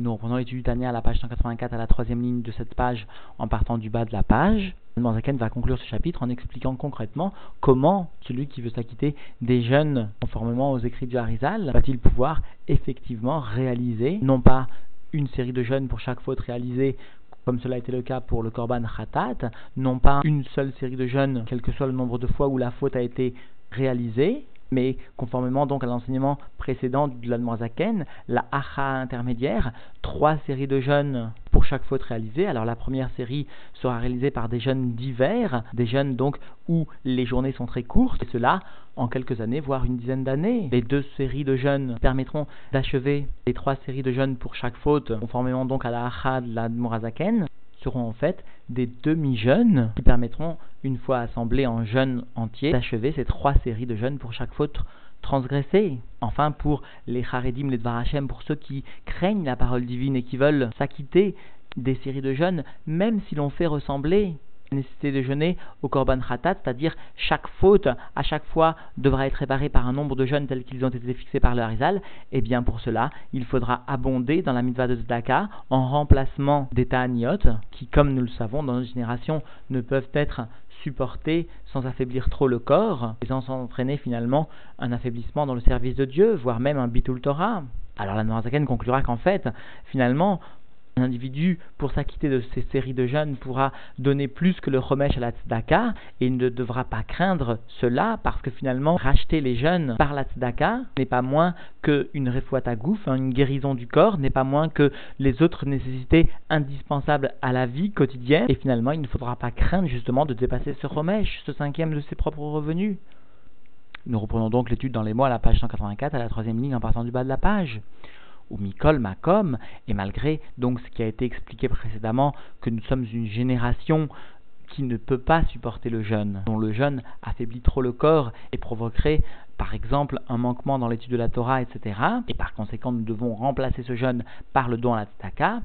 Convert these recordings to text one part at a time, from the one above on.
Nous reprenons l'étude Tania à la page 184 à la troisième ligne de cette page en partant du bas de la page. Manzaken va conclure ce chapitre en expliquant concrètement comment celui qui veut s'acquitter des jeunes conformément aux écrits du Harizal va-t-il pouvoir effectivement réaliser non pas une série de jeunes pour chaque faute réalisée comme cela a été le cas pour le Korban Khatat, non pas une seule série de jeunes, quel que soit le nombre de fois où la faute a été réalisée, mais conformément donc à l'enseignement précédent de l'Admoisaken, la Acha intermédiaire, trois séries de jeûnes pour chaque faute réalisée. Alors la première série sera réalisée par des jeunes d'hiver, des jeunes donc où les journées sont très courtes, et cela en quelques années, voire une dizaine d'années. Les deux séries de jeûnes permettront d'achever les trois séries de jeûnes pour chaque faute, conformément donc à la Acha de l'Admoisaken seront en fait des demi-jeûnes qui permettront, une fois assemblés en jeûne entier, d'achever ces trois séries de jeûnes pour chaque faute transgressée. Enfin, pour les Haredim, les Dvarachem, pour ceux qui craignent la parole divine et qui veulent s'acquitter des séries de jeûnes, même si l'on fait ressembler nécessité de jeûner au korban khatat, c'est-à-dire chaque faute à chaque fois devra être réparée par un nombre de jeûnes tels qu'ils ont été fixés par le Harizal, et eh bien pour cela, il faudra abonder dans la mitzvah de Zdaka en remplacement des ta'aniot, qui comme nous le savons dans notre génération ne peuvent être supportés sans affaiblir trop le corps, et sans entraîner finalement un affaiblissement dans le service de Dieu, voire même un bitul Torah. Alors la Noirzaken conclura qu'en fait, finalement, un individu, pour s'acquitter de ces séries de jeûnes, pourra donner plus que le remèche à la tzedaka et il ne devra pas craindre cela parce que finalement, racheter les jeunes par la tzedaka n'est pas moins qu'une à gouf, hein, une guérison du corps, n'est pas moins que les autres nécessités indispensables à la vie quotidienne et finalement, il ne faudra pas craindre justement de dépasser ce remèche, ce cinquième de ses propres revenus. Nous reprenons donc l'étude dans les mots à la page 184, à la troisième ligne en partant du bas de la page ou Mikol Makom, et malgré donc ce qui a été expliqué précédemment, que nous sommes une génération qui ne peut pas supporter le jeûne, dont le jeûne affaiblit trop le corps et provoquerait par exemple un manquement dans l'étude de la Torah, etc. Et par conséquent, nous devons remplacer ce jeûne par le don à la.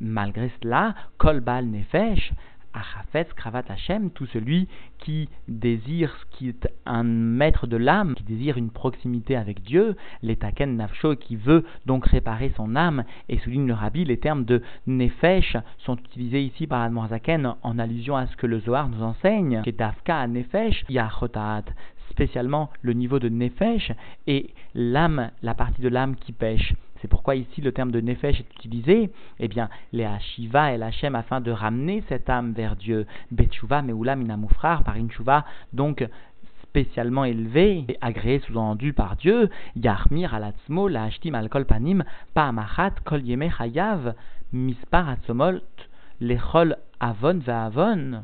Malgré cela, Kol Baal Nefesh, Achafetz Kravat Hashem, tout celui qui désire, qui est un maître de l'âme, qui désire une proximité avec Dieu, l'etaken nafsho, qui veut donc réparer son âme, et souligne le rabbi, les termes de nefesh sont utilisés ici par Admorzaken en allusion à ce que le Zohar nous enseigne, Kedavka nefesh yachotat, spécialement le niveau de nefesh et l'âme, la partie de l'âme qui pêche. C'est pourquoi ici le terme de nefesh est utilisé. Eh bien, les Hashiva et l'Hachem afin de ramener cette âme vers Dieu. Betchuva meula minamufrar par une donc spécialement élevé et agréé sous-entendu par Dieu, Yarmir alatzmo la hashtim al kol panim pa'amachat kol yeme chayav mispar atzomolt lechol avon avon.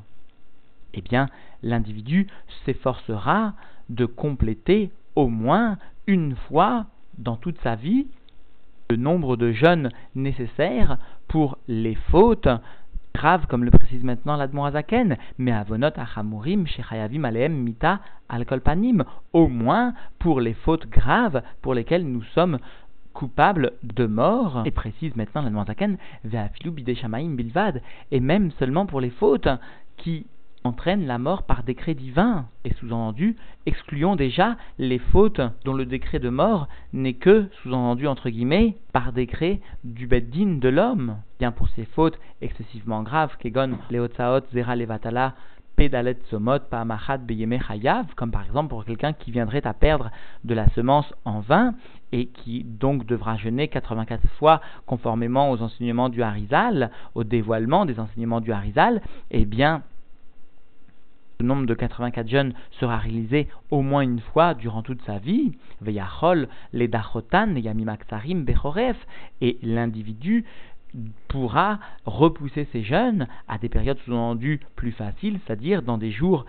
Eh bien, l'individu s'efforcera de compléter au moins une fois dans toute sa vie le nombre de jeûnes nécessaires pour les fautes graves, comme le précise maintenant l'Admorazaken, mais avonot achamurim shechayavim aleem mita alkolpanim, au moins pour les fautes graves pour lesquelles nous sommes coupables de mort, et précise maintenant l'Admorazaken, ve'afilu bideshamaim bilvad, et même seulement pour les fautes qui entraîne la mort par décret divin. Et sous-entendu, excluons déjà les fautes dont le décret de mort n'est que, sous-entendu entre guillemets, par décret du beddin de l'homme. Bien pour ces fautes excessivement graves, kegon leotzaot zera levatala pedalet somot beyeme chayav, comme par exemple pour quelqu'un qui viendrait à perdre de la semence en vain et qui donc devra jeûner 84 fois conformément aux enseignements du Harizal, au dévoilement des enseignements du Harizal, eh bien, le nombre de 84 jeunes sera réalisé au moins une fois durant toute sa vie, les Dachotan, Yamimaksarim, Bechoref, et l'individu pourra repousser ses jeunes à des périodes sous-entendues plus faciles, c'est-à-dire dans des jours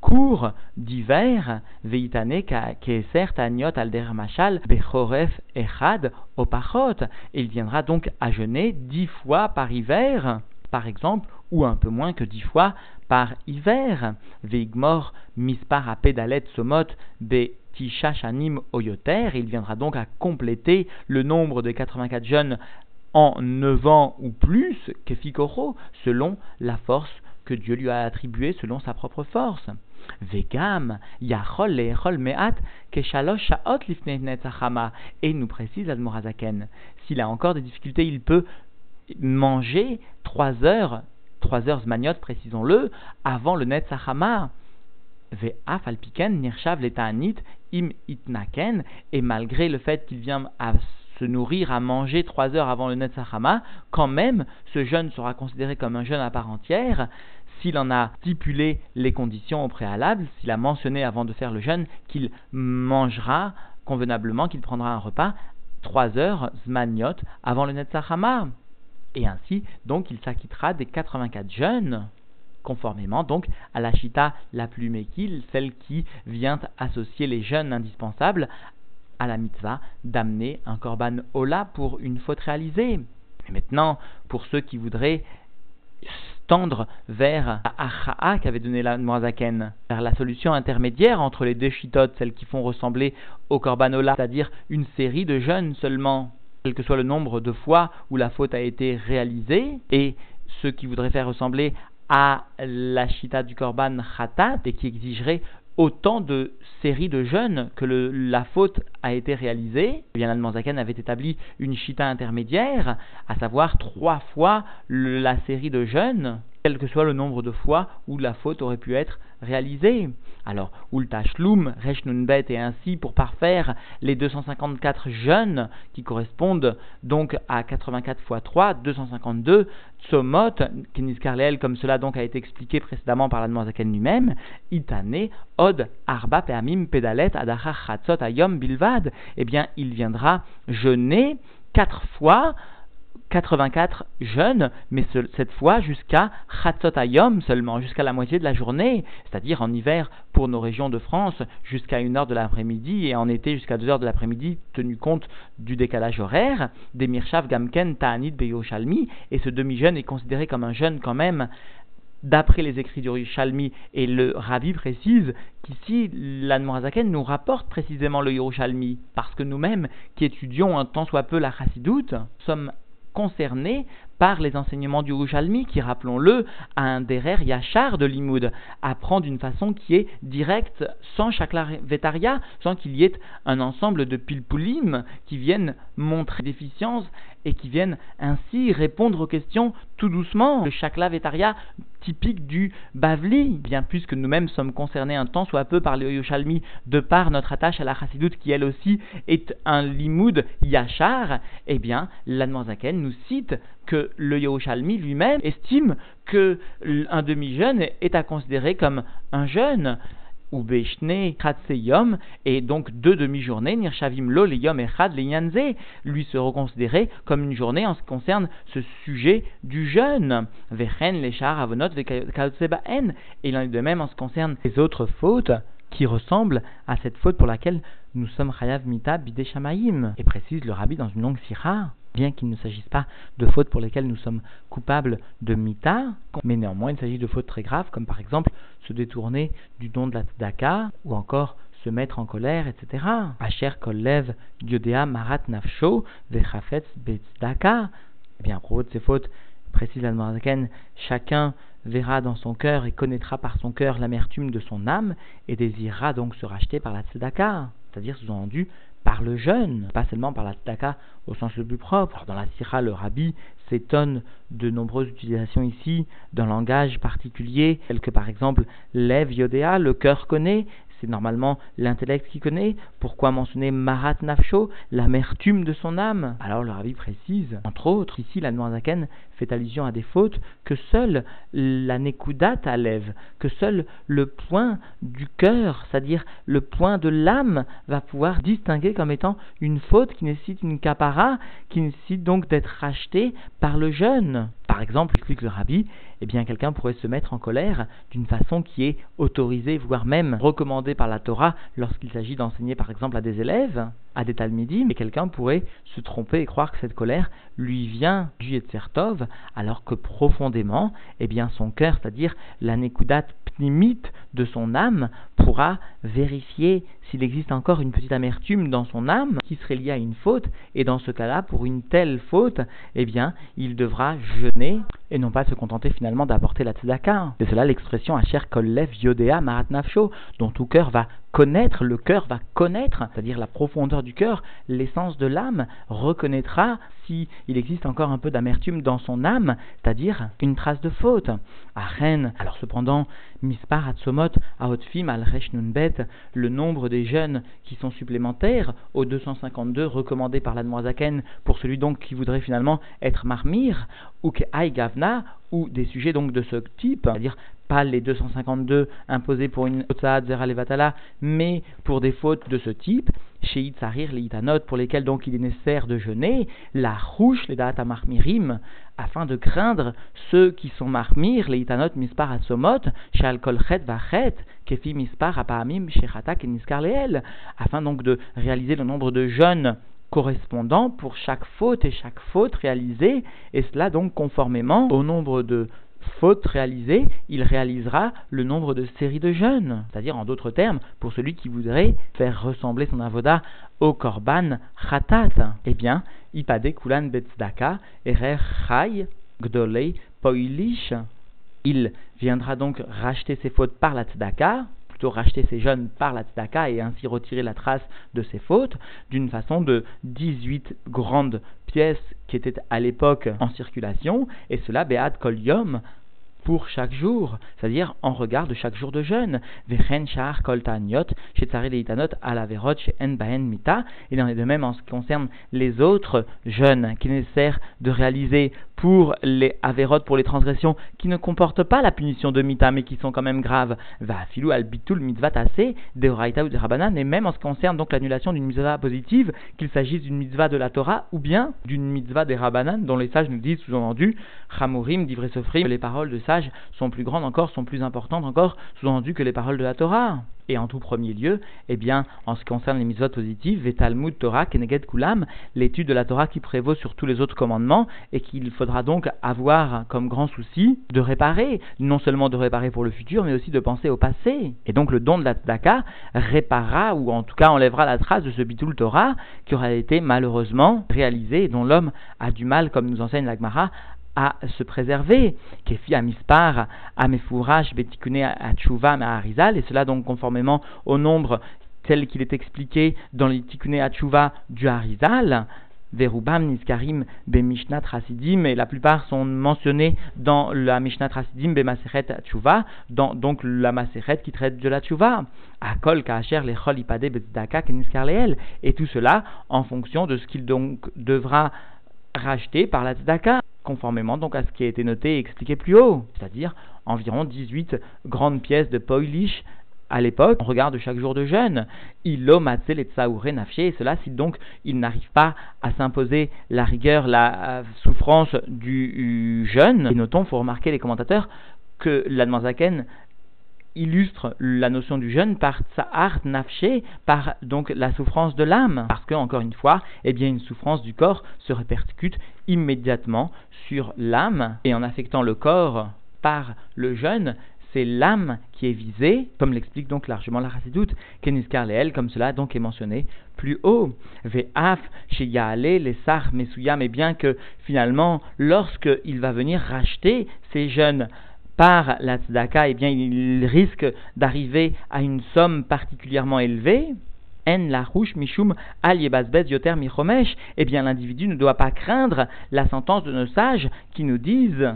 courts d'hiver, Veitane, Keser, Taniot, Alder Machal, Echad, Opachot. Il viendra donc à jeûner dix fois par hiver, par exemple, ou un peu moins que dix fois par hiver. Veigmor mispar a pedalet somot be oyoter. Il viendra donc à compléter le nombre de 84 jeunes en 9 ans ou plus, kefikoro, selon la force que Dieu lui a attribuée, selon sa propre force. Vegam, yachol le'echol me'at, keshalosh sha'ot netzachama. Et nous précise Admorazaken, s'il a encore des difficultés, il peut manger trois heures, trois heures zmaniot, précisons-le, avant le netzachama. Ve'af alpiken nirshav leta'anit im itnaken, et malgré le fait qu'il vient à se nourrir, à manger trois heures avant le Netzachama, quand même, ce jeûne sera considéré comme un jeûne à part entière, s'il en a stipulé les conditions au préalable, s'il a mentionné avant de faire le jeûne qu'il mangera convenablement, qu'il prendra un repas trois heures zmaniot avant le Netzachama. Et ainsi, donc, il s'acquittera des 84 jeûnes conformément donc à la chita la plus méquille, celle qui vient associer les jeûnes indispensables à la mitzvah d'amener un korban ola pour une faute réalisée. Et maintenant, pour ceux qui voudraient tendre vers Acha'a qu'avait donné la Moazaken, vers la solution intermédiaire entre les deux chitotes, celles qui font ressembler au korban ola, c'est-à-dire une série de jeûnes seulement, quel que soit le nombre de fois où la faute a été réalisée, et ceux qui voudraient faire ressembler à la chita du korban khatat et qui exigerait autant de séries de jeûnes que la faute a été réalisée, eh bien avait établi une chita intermédiaire, à savoir trois fois la série de jeûnes, quel que soit le nombre de fois où la faute aurait pu être réalisée. Alors, Ulta Shlum, Bet, et ainsi pour parfaire les 254 jeûnes qui correspondent donc à 84 fois 3, 252, Tsomot, Keniskarleel, comme cela donc a été expliqué précédemment par la Zaken lui-même, Itane, Od, Arba, Peamim, Pedalet, Adachar, Chatzot, Ayom, Bilvad, eh bien, il viendra jeûner quatre fois 84 jeunes, mais cette fois jusqu'à Chatzot seulement, jusqu'à la moitié de la journée, c'est-à-dire en hiver pour nos régions de France jusqu'à 1 heure de l'après-midi et en été jusqu'à 2 heures de l'après-midi, tenu compte du décalage horaire, des Mirshav Gamken Ta'anit Beyoshalmi, et ce demi-jeune est considéré comme un jeune quand même d'après les écrits du Yerushalmi, et le Rabbi précise qu'ici, l'Anmorazaken nous rapporte précisément le Yerushalmi, parce que nous-mêmes, qui étudions un tant soit peu la Chassidoute, sommes concernés par les enseignements du Roujalmi qui, rappelons-le, a un derer yachar de l'imoud, apprend d'une façon qui est directe, sans vétaria, sans qu'il y ait un ensemble de pilpulim qui viennent montrer déficience et qui viennent ainsi répondre aux questions tout doucement. Le vétaria typique du Bavli, bien puisque nous-mêmes sommes concernés un temps soit peu par le Yoshalmi de par notre attache à la Chassidoute qui elle aussi est un limoud yachar, eh bien l'Admanzaken nous cite que le Yerushalmi lui-même estime que un demi-jeune est à considérer comme un jeune ou Beshne Kratseyom, et donc deux demi-journées, Nirshavim Lo, Leyom Echad, Leyanze, lui se reconsidérer comme une journée en ce qui concerne ce sujet du jeûne. Vechen, Lechar, Avonot, En, et il en est de même en ce qui concerne les autres fautes qui ressemblent à cette faute pour laquelle nous sommes Chayav Mita Bideshamaim, et précise le rabbi dans une longue sira bien qu'il ne s'agisse pas de fautes pour lesquelles nous sommes coupables de mita, mais néanmoins il s'agit de fautes très graves, comme par exemple se détourner du don de la tzedaka, ou encore se mettre en colère, etc. Asher kollev yodea marat nafsho vechafetz betzdaka. Eh bien, à propos de ces fautes, précise la chacun verra dans son cœur et connaîtra par son cœur l'amertume de son âme et désirera donc se racheter par la tzedaka, c'est-à-dire sous-entendu par le jeûne, pas seulement par la tzedaka au sens le plus propre. dans la sira, le rabbi s'étonne de nombreuses utilisations ici d'un langage particulier, tel que par exemple lève yodéa, le cœur connaît, c'est normalement l'intellect qui connaît. Pourquoi mentionner Marat Nafsho, l'amertume de son âme? Alors le rabbi précise, entre autres, ici la Noirzaken fait allusion à des fautes que seule la Nekudat lève, que seul le point du cœur, c'est-à-dire le point de l'âme, va pouvoir distinguer comme étant une faute qui nécessite une capara, qui nécessite donc d'être rachetée par le jeûne. Par exemple, explique le rabbi, eh bien quelqu'un pourrait se mettre en colère d'une façon qui est autorisée, voire même recommandée par la Torah lorsqu'il s'agit d'enseigner par exemple à des élèves, à des talmidim, et quelqu'un pourrait se tromper et croire que cette colère lui vient du Yetzertov, alors que profondément, eh bien, son cœur, c'est-à-dire la nekudat pnimite de son âme, pourra vérifier s'il existe encore une petite amertume dans son âme qui serait liée à une faute, et dans ce cas-là, pour une telle faute, eh bien, il devra jeûner et non pas se contenter finalement d'apporter la tzedaka. C'est cela l'expression Asher Kollev Yodea Marat Nafsho, dont tout cœur va connaître, le cœur va connaître, c'est-à-dire la profondeur du cœur, l'essence de l'âme, reconnaîtra si il existe encore un peu d'amertume dans son âme, c'est-à-dire une trace de faute. À alors cependant, Mispar Atzomot Aotfim al Bet, le nombre des jeunes qui sont supplémentaires aux 252 recommandés par la Zaken pour celui donc qui voudrait finalement être marmir, ou que Gavna, ou des sujets donc de ce type, c'est-à-dire pas les 252 imposés pour une Otsad Zera mais pour des fautes de ce type, chez Itzarir, les Itanot, pour lesquels donc il est nécessaire de jeûner, la rouche, les Data Marmirim, afin de craindre ceux qui sont marmir, les Itanot Mispar Asomot, chez Alkolchet Vachet, Kefi Mispar Apahamim, chez Chatak et Niskar afin donc de réaliser le nombre de jeûnes correspondant pour chaque faute et chaque faute réalisée, et cela donc conformément au nombre de faute réalisée, il réalisera le nombre de séries de jeûnes. C'est-à-dire, en d'autres termes, pour celui qui voudrait faire ressembler son avoda au korban khatat. Eh bien, ipade kulan erer gdolei poilish. Il viendra donc racheter ses fautes par la tzedaka, plutôt racheter ses jeûnes par la tzedaka et ainsi retirer la trace de ses fautes, d'une façon de 18 grandes pièces qui étaient à l'époque en circulation, et cela beat kol pour chaque jour, c'est-à-dire en regard de chaque jour de jeûne. Vechen shar kol chez chez Mita, il en est de même en ce qui concerne les autres jeûnes qu'il est nécessaire de réaliser pour les avérotes, pour les transgressions qui ne comportent pas la punition de mita mais qui sont quand même graves. Va filou al bitul mitzvah de ou de rabanan, et même en ce qui concerne donc l'annulation d'une mitzvah positive, qu'il s'agisse d'une mitzvah de la Torah ou bien d'une mitzvah des rabanan, dont les sages nous disent sous-entendu, chamurim, divrei sofrim, les paroles de sages sont plus grandes encore, sont plus importantes encore, sous-entendu que les paroles de la Torah et en tout premier lieu, eh bien, en ce qui concerne les mitzvot positives, Vetalmud Torah Keneged Kulam, l'étude de la Torah qui prévaut sur tous les autres commandements et qu'il faudra donc avoir comme grand souci de réparer, non seulement de réparer pour le futur, mais aussi de penser au passé. Et donc le don de la Tzedaka réparera ou en tout cas enlèvera la trace de ce Bitul Torah qui aura été malheureusement réalisé et dont l'homme a du mal, comme nous enseigne l'Agmara, à se préserver, kefi à mispar, à mefourach, betikune à harizal, et cela donc conformément au nombre tel qu'il est expliqué dans les tikune à tchouva du harizal, Verubam Niskarim be Mishnat Hasidim, et la plupart sont mentionnés dans la Mishnat Hasidim be Maseret Tchouva, dans donc la Maseret qui traite de la Tchouva. Akol Kacher Lechol Ipade Bezdaka Leel, et tout cela en fonction de ce qu'il donc devra racheter par la Tzedaka conformément donc à ce qui a été noté et expliqué plus haut, c'est-à-dire environ 18 grandes pièces de poilish à l'époque, on regarde chaque jour de jeûne. Il et et cela si donc il n'arrive pas à s'imposer la rigueur, la euh, souffrance du jeûne. Et notons, faut remarquer les commentateurs, que l'Admanzaken illustre la notion du jeûne par tsa'art nafshe, par donc la souffrance de l'âme. Parce que, encore une fois, eh bien, une souffrance du corps se répercute immédiatement sur l'âme, et en affectant le corps par le jeûne, c'est l'âme qui est visée, comme l'explique donc largement la Racidoute, Keniskar Leel, comme cela donc est mentionné plus haut. Ve'af, les Sar Mesuyam, et bien que finalement, lorsqu'il va venir racheter ces jeunes par la tzedaka, eh bien, il risque d'arriver à une somme particulièrement élevée. En la rouche mishum al yoter michomesh, eh bien, l'individu ne doit pas craindre la sentence de nos sages qui nous disent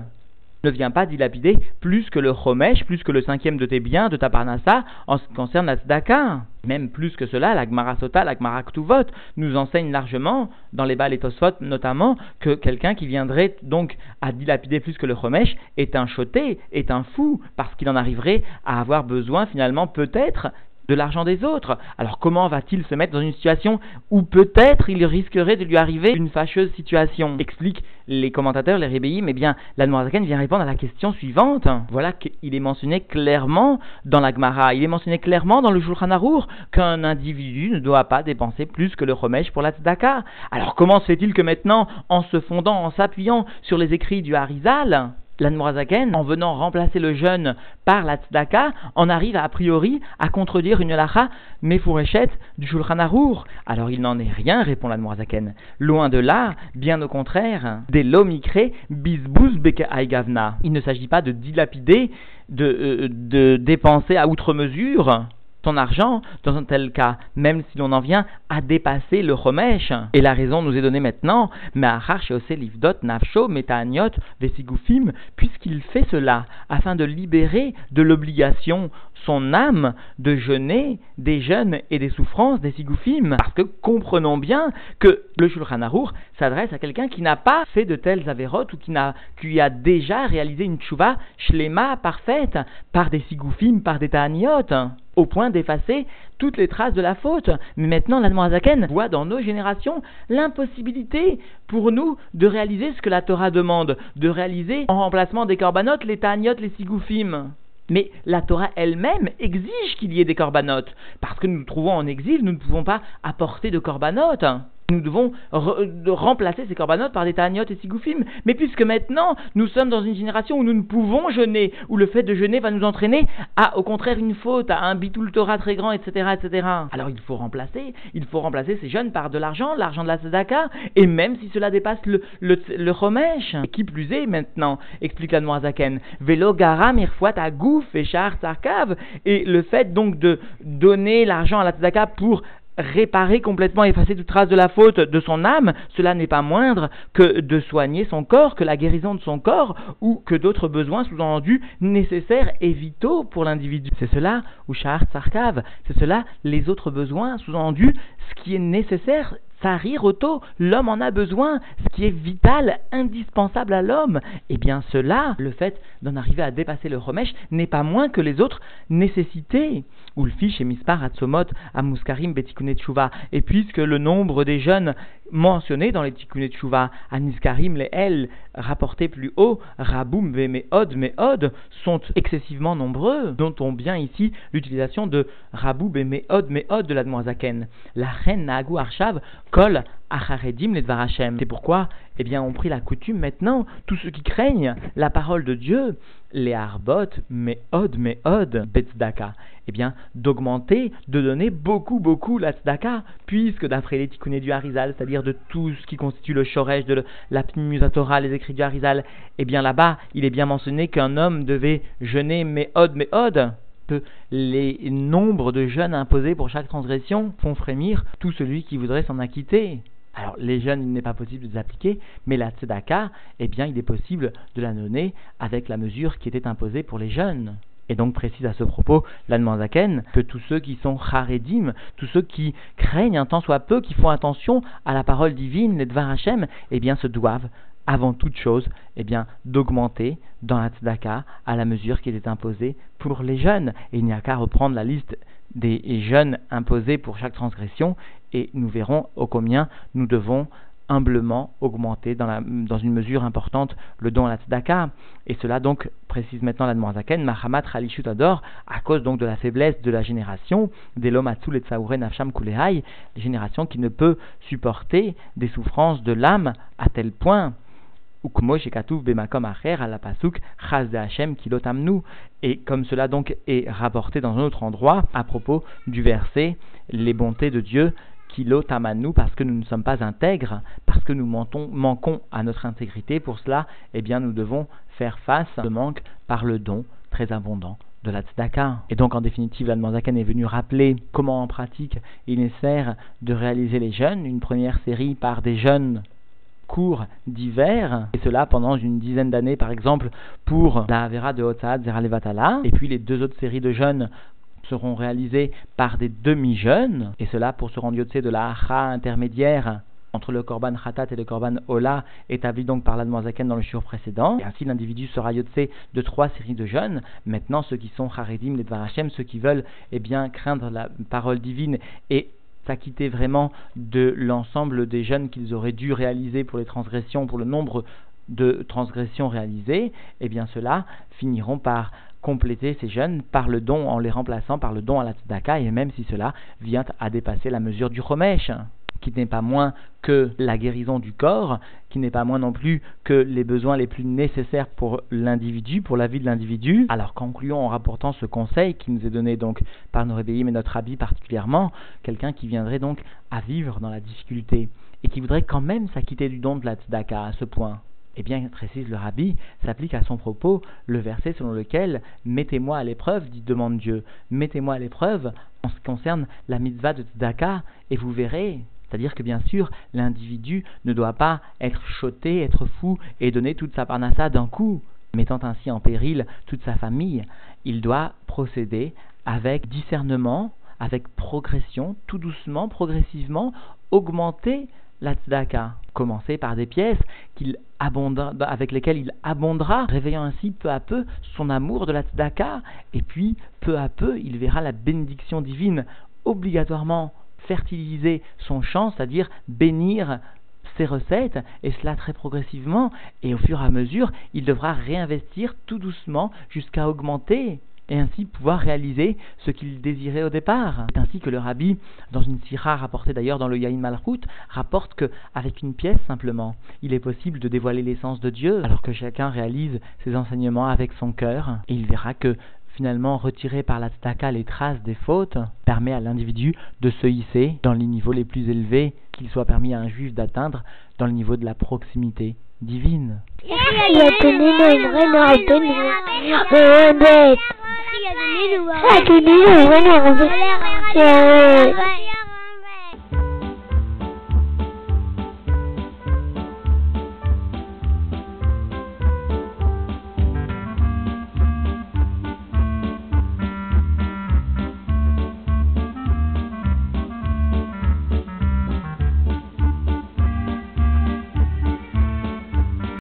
ne viens pas dilapider plus que le chomesh, plus que le cinquième de tes biens, de ta parnassa, en ce qui concerne la tzedaka. Même plus que cela, la Gemara Sota, la Gemara Ktuvot, nous enseigne largement, dans les Tosfot notamment, que quelqu'un qui viendrait donc à dilapider plus que le chomesh est un choté, est un fou, parce qu'il en arriverait à avoir besoin finalement peut-être de l'argent des autres. Alors comment va-t-il se mettre dans une situation où peut-être il risquerait de lui arriver une fâcheuse situation? Explique les commentateurs, les rébéis, mais bien la Noirzaken vient répondre à la question suivante. Voilà qu'il est mentionné clairement dans la Gemara, il est mentionné clairement dans le Shulchan Arour qu'un individu ne doit pas dépenser plus que le remèche pour la tzedaka. Alors comment se fait-il que maintenant, en se fondant, en s'appuyant sur les écrits du Harizal, l'Anmorazaken, en venant remplacer le jeûne par la tzedaka, en arrive a priori à contredire une lacha mefourechet du Shulchan Arour. Alors il n'en est rien, répond l'Anmorazaken. Loin de là, bien au contraire, des lomikre bisbous beke aigavna. Il ne s'agit pas de dilapider, de, euh, de dépenser à outre mesure ton argent dans un tel cas, même si l'on en vient à dépasser le remèche. Et la raison nous est donnée maintenant, mais nafsho puisqu'il fait cela afin de libérer de l'obligation son âme de jeûner des jeûnes et des souffrances des sigoufim. Parce que comprenons bien que le Shulchan Arour s'adresse à quelqu'un qui n'a pas fait de telles avérotes ou qui, qui a déjà réalisé une tchouva shlema parfaite par des sigoufim, par des ta'aniot au point d'effacer toutes les traces de la faute. Mais maintenant, l'Admoazaken voit dans nos générations l'impossibilité pour nous de réaliser ce que la Torah demande, de réaliser en remplacement des corbanotes les ta'aniot, les sigoufim. Mais la Torah elle-même exige qu'il y ait des corbanotes. Parce que nous nous trouvons en exil, nous ne pouvons pas apporter de corbanotes. Nous devons remplacer ces corbanotes par des taniotes et sigoufim. Mais puisque maintenant nous sommes dans une génération où nous ne pouvons jeûner, où le fait de jeûner va nous entraîner à, au contraire, une faute, à un bitul Torah très grand, etc., etc. Alors il faut remplacer, il faut remplacer ces jeûnes par de l'argent, l'argent de la tzedaka, et même si cela dépasse le, le, le. Qui plus est maintenant, explique la Noirzaken, vélo garam irfouat à gouf et sarkav, et le fait donc de donner l'argent à la tzedaka pour réparer complètement, effacer toute trace de la faute de son âme, cela n'est pas moindre que de soigner son corps, que la guérison de son corps, ou que d'autres besoins sous-entendus nécessaires et vitaux pour l'individu. C'est cela, ou Tsarkav, c'est cela, les autres besoins sous-entendus, ce qui est nécessaire, Auto, l'homme en a besoin, ce qui est vital, indispensable à l'homme. Eh bien cela, le fait d'en arriver à dépasser le remèche, n'est pas moins que les autres nécessités. Ulfi et Mispar Atsomot Amuskarim Betikune Et puisque le nombre des jeunes mentionnés dans les Tikune Tshuva, Aniskarim, les L, rapportés plus haut, Raboum, Meod, Meod, sont excessivement nombreux, dont on bien ici l'utilisation de Raboum et Meod, Meod de la Zaken. La reine Nagu Arshav Kol Acharedim les C'est pourquoi, eh bien, on prit la coutume maintenant, tous ceux qui craignent la parole de Dieu, les Arbot, Meod, Meod, Betzdaka, eh bien, d'augmenter, de donner beaucoup, beaucoup la tzedaka, puisque d'après les tikkuné du Harizal, c'est-à-dire de tout ce qui constitue le shoresh de la Pnimusatora, les écrits du Harizal, eh bien là-bas, il est bien mentionné qu'un homme devait jeûner Meod, Meod, que les nombres de jeûnes imposés pour chaque transgression font frémir tout celui qui voudrait s'en acquitter. Alors, les jeûnes, il n'est pas possible de les appliquer, mais la tzedaka, eh bien, il est possible de la donner avec la mesure qui était imposée pour les jeunes. Et donc précise à ce propos l'Anmanzaken que tous ceux qui sont charedim, tous ceux qui craignent un tant soit peu, qui font attention à la parole divine, les Dvar Hashem, eh bien se doivent avant toute chose, eh bien, d'augmenter dans la tzedaka à la mesure qui est imposée pour les jeunes. Et il n'y a qu'à reprendre la liste des jeunes imposés pour chaque transgression et nous verrons au combien nous devons humblement augmenter dans, une mesure importante le don à la tzedaka. Et cela donc précise maintenant la Zaken, Mahamat Ralishut Ador, à cause donc de la faiblesse de la génération, des Lomatsul et Tsaouren Nafsham Kulehai, génération qui ne peut supporter des souffrances de l'âme à tel point Et comme cela donc est rapporté dans un autre endroit à propos du verset les bontés de Dieu kilotamanu parce que nous ne sommes pas intègres, parce que nous manquons à notre intégrité. Pour cela, eh bien, nous devons faire face à ce manque par le don très abondant de la tzedaka. Et donc, en définitive, la est venu rappeler comment en pratique il est nécessaire de réaliser les jeûnes, une première série par des jeunes cours d'hiver, et cela pendant une dizaine d'années par exemple pour la Avera de Hotzad Zeralevatala, et puis les deux autres séries de jeûnes seront réalisées par des demi-jeunes, et cela pour se rendre de la Acha intermédiaire entre le korban khatat et le korban ola établi donc par l'admoisaken dans le jour précédent. Et ainsi l'individu sera yotse de trois séries de jeûnes. Maintenant ceux qui sont haredim, les dvarachem, ceux qui veulent eh bien craindre la parole divine et s'acquitter vraiment de l'ensemble des jeûnes qu'ils auraient dû réaliser pour les transgressions, pour le nombre de transgressions réalisées, eh bien ceux-là finiront par compléter ces jeûnes par le don en les remplaçant par le don à la tzedaka et même si cela vient à dépasser la mesure du chomesh qui n'est pas moins que la guérison du corps, qui n'est pas moins non plus que les besoins les plus nécessaires pour l'individu, pour la vie de l'individu. Alors concluons en rapportant ce conseil qui nous est donné donc par nos rébellions et notre habit particulièrement, quelqu'un qui viendrait donc à vivre dans la difficulté et qui voudrait quand même s'acquitter du don de la tzedaka à ce point. Eh bien, précise le rabbi, s'applique à son propos le verset selon lequel Mettez-moi à l'épreuve, dit demande Dieu, mettez-moi à l'épreuve en ce qui concerne la mitzvah de Tzedaka, et vous verrez. C'est-à-dire que bien sûr, l'individu ne doit pas être choté, être fou et donner toute sa parnassa d'un coup, mettant ainsi en péril toute sa famille. Il doit procéder avec discernement, avec progression, tout doucement, progressivement, augmenter la tzedaka. Commencer par des pièces qu'il avec lesquelles il abondera, réveillant ainsi peu à peu son amour de la tzedaka, et puis peu à peu il verra la bénédiction divine obligatoirement fertiliser son champ, c'est-à-dire bénir ses recettes, et cela très progressivement, et au fur et à mesure, il devra réinvestir tout doucement jusqu'à augmenter et ainsi pouvoir réaliser ce qu'il désirait au départ. C'est ainsi que le rabbi, dans une sira rapportée d'ailleurs dans le Yahin Malchut, rapporte que avec une pièce simplement, il est possible de dévoiler l'essence de Dieu, alors que chacun réalise ses enseignements avec son cœur, et il verra que finalement retirer par la tzedaka les traces des fautes permet à l'individu de se hisser dans les niveaux les plus élevés qu'il soit permis à un juif d'atteindre dans le niveau de la proximité divine.